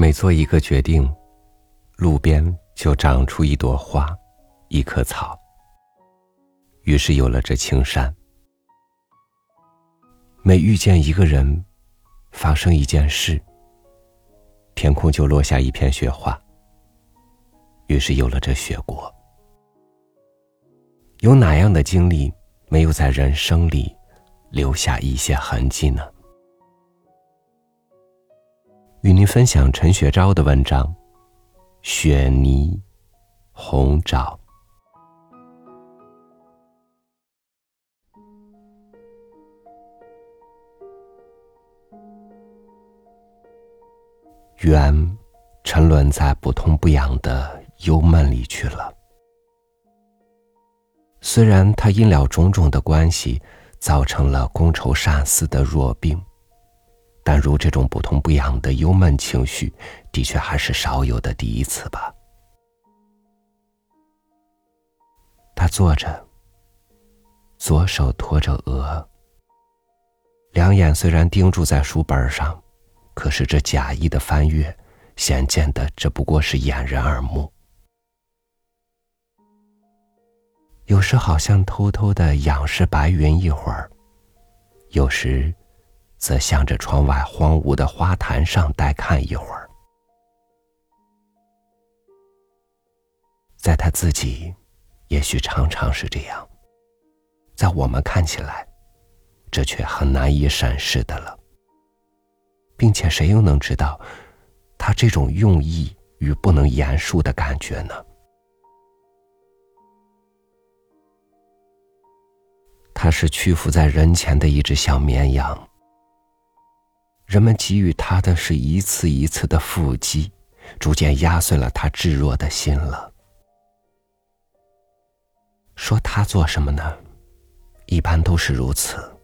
每做一个决定，路边就长出一朵花，一棵草。于是有了这青山。每遇见一个人，发生一件事，天空就落下一片雪花。于是有了这雪国。有哪样的经历没有在人生里留下一些痕迹呢？与您分享陈学昭的文章《雪泥红枣》。缘沉沦在不痛不痒的幽闷里去了。虽然他因了种种的关系，造成了觥筹善思的弱病，但如这种不痛不痒的忧闷情绪，的确还是少有的第一次吧。他坐着，左手托着额，两眼虽然盯住在书本上。可是这假意的翻阅，显见的只不过是掩人耳目。有时好像偷偷的仰视白云一会儿，有时，则向着窗外荒芜的花坛上呆看一会儿。在他自己，也许常常是这样，在我们看起来，这却很难以审视的了。并且谁又能知道，他这种用意与不能言述的感觉呢？他是屈服在人前的一只小绵羊，人们给予他的是一次一次的腹击，逐渐压碎了他炙弱的心了。说他做什么呢？一般都是如此。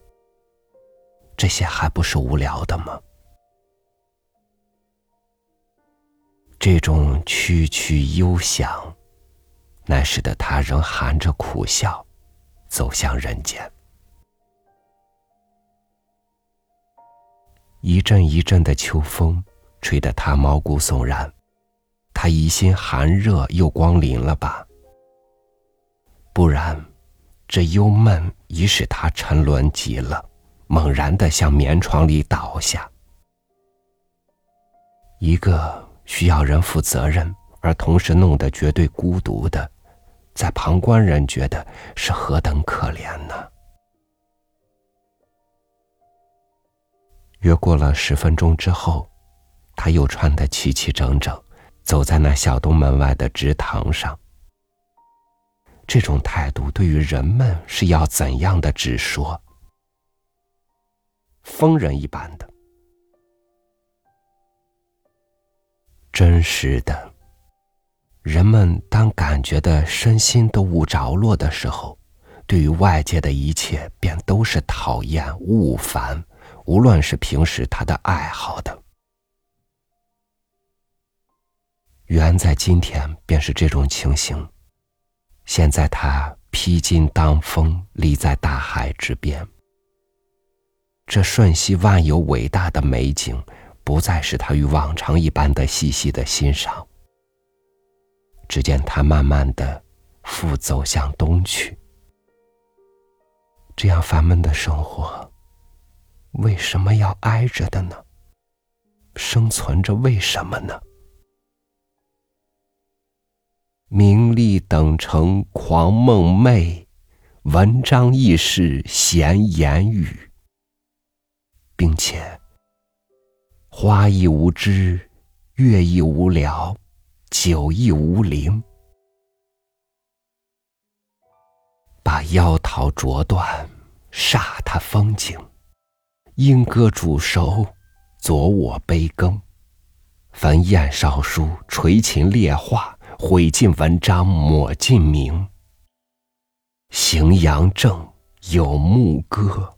这些还不是无聊的吗？这种区区幽响，乃使得他仍含着苦笑，走向人间。一阵一阵的秋风，吹得他毛骨悚然。他疑心寒热又光临了吧？不然，这幽闷已使他沉沦极了，猛然的向棉床里倒下。一个。需要人负责任，而同时弄得绝对孤独的，在旁观人觉得是何等可怜呢？约过了十分钟之后，他又穿得齐齐整整，走在那小东门外的直堂上。这种态度对于人们是要怎样的直说？疯人一般的。真实的，人们当感觉的身心都无着落的时候，对于外界的一切便都是讨厌恶烦，无论是平时他的爱好的。缘在今天便是这种情形。现在他披荆当风，立在大海之边，这瞬息万有伟大的美景。不再是他与往常一般的细细的欣赏。只见他慢慢的复走向东去。这样烦闷的生活，为什么要挨着的呢？生存着为什么呢？名利等成狂梦寐，文章亦是闲言语，并且。花亦无知，月亦无聊，酒亦无灵。把妖桃啄断，煞他风景；莺歌煮熟，佐我杯羹。焚焰烧书，垂琴列画，毁尽文章，抹尽名。荥阳正，有牧歌，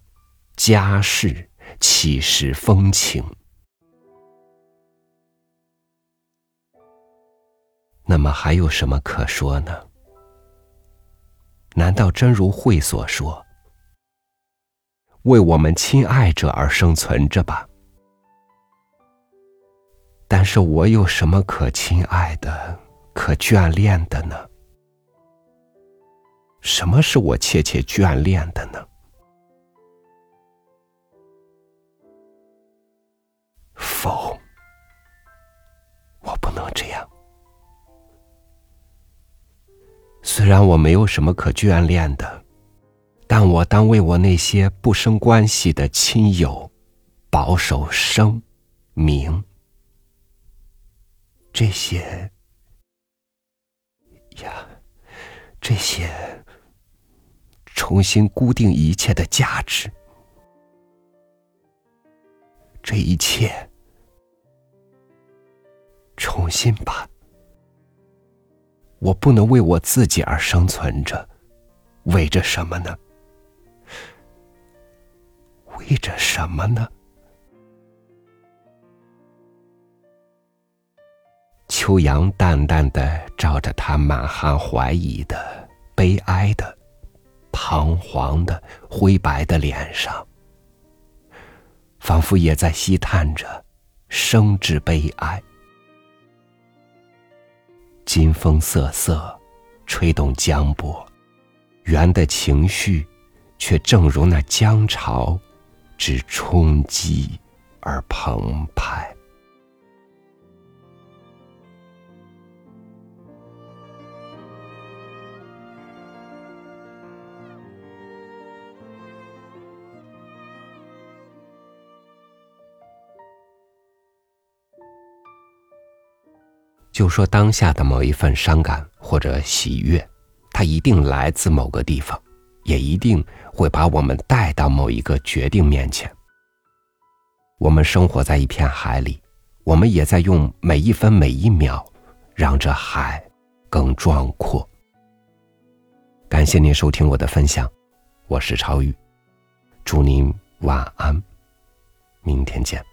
家事岂是风情？那么还有什么可说呢？难道真如慧所说，为我们亲爱者而生存着吧？但是我有什么可亲爱的、可眷恋的呢？什么是我切切眷恋的呢？否，我不能这样。虽然我没有什么可眷恋的，但我当为我那些不生关系的亲友保守生名。这些呀，这些重新固定一切的价值，这一切重新吧。我不能为我自己而生存着，为着什么呢？为着什么呢？秋阳淡淡的照着他满含怀疑的、悲哀的、彷徨的、灰白的脸上，仿佛也在细叹着生之悲哀。金风瑟瑟，吹动江波，圆的情绪，却正如那江潮，之冲击而澎湃。就说当下的某一份伤感或者喜悦，它一定来自某个地方，也一定会把我们带到某一个决定面前。我们生活在一片海里，我们也在用每一分每一秒，让这海更壮阔。感谢您收听我的分享，我是超宇，祝您晚安，明天见。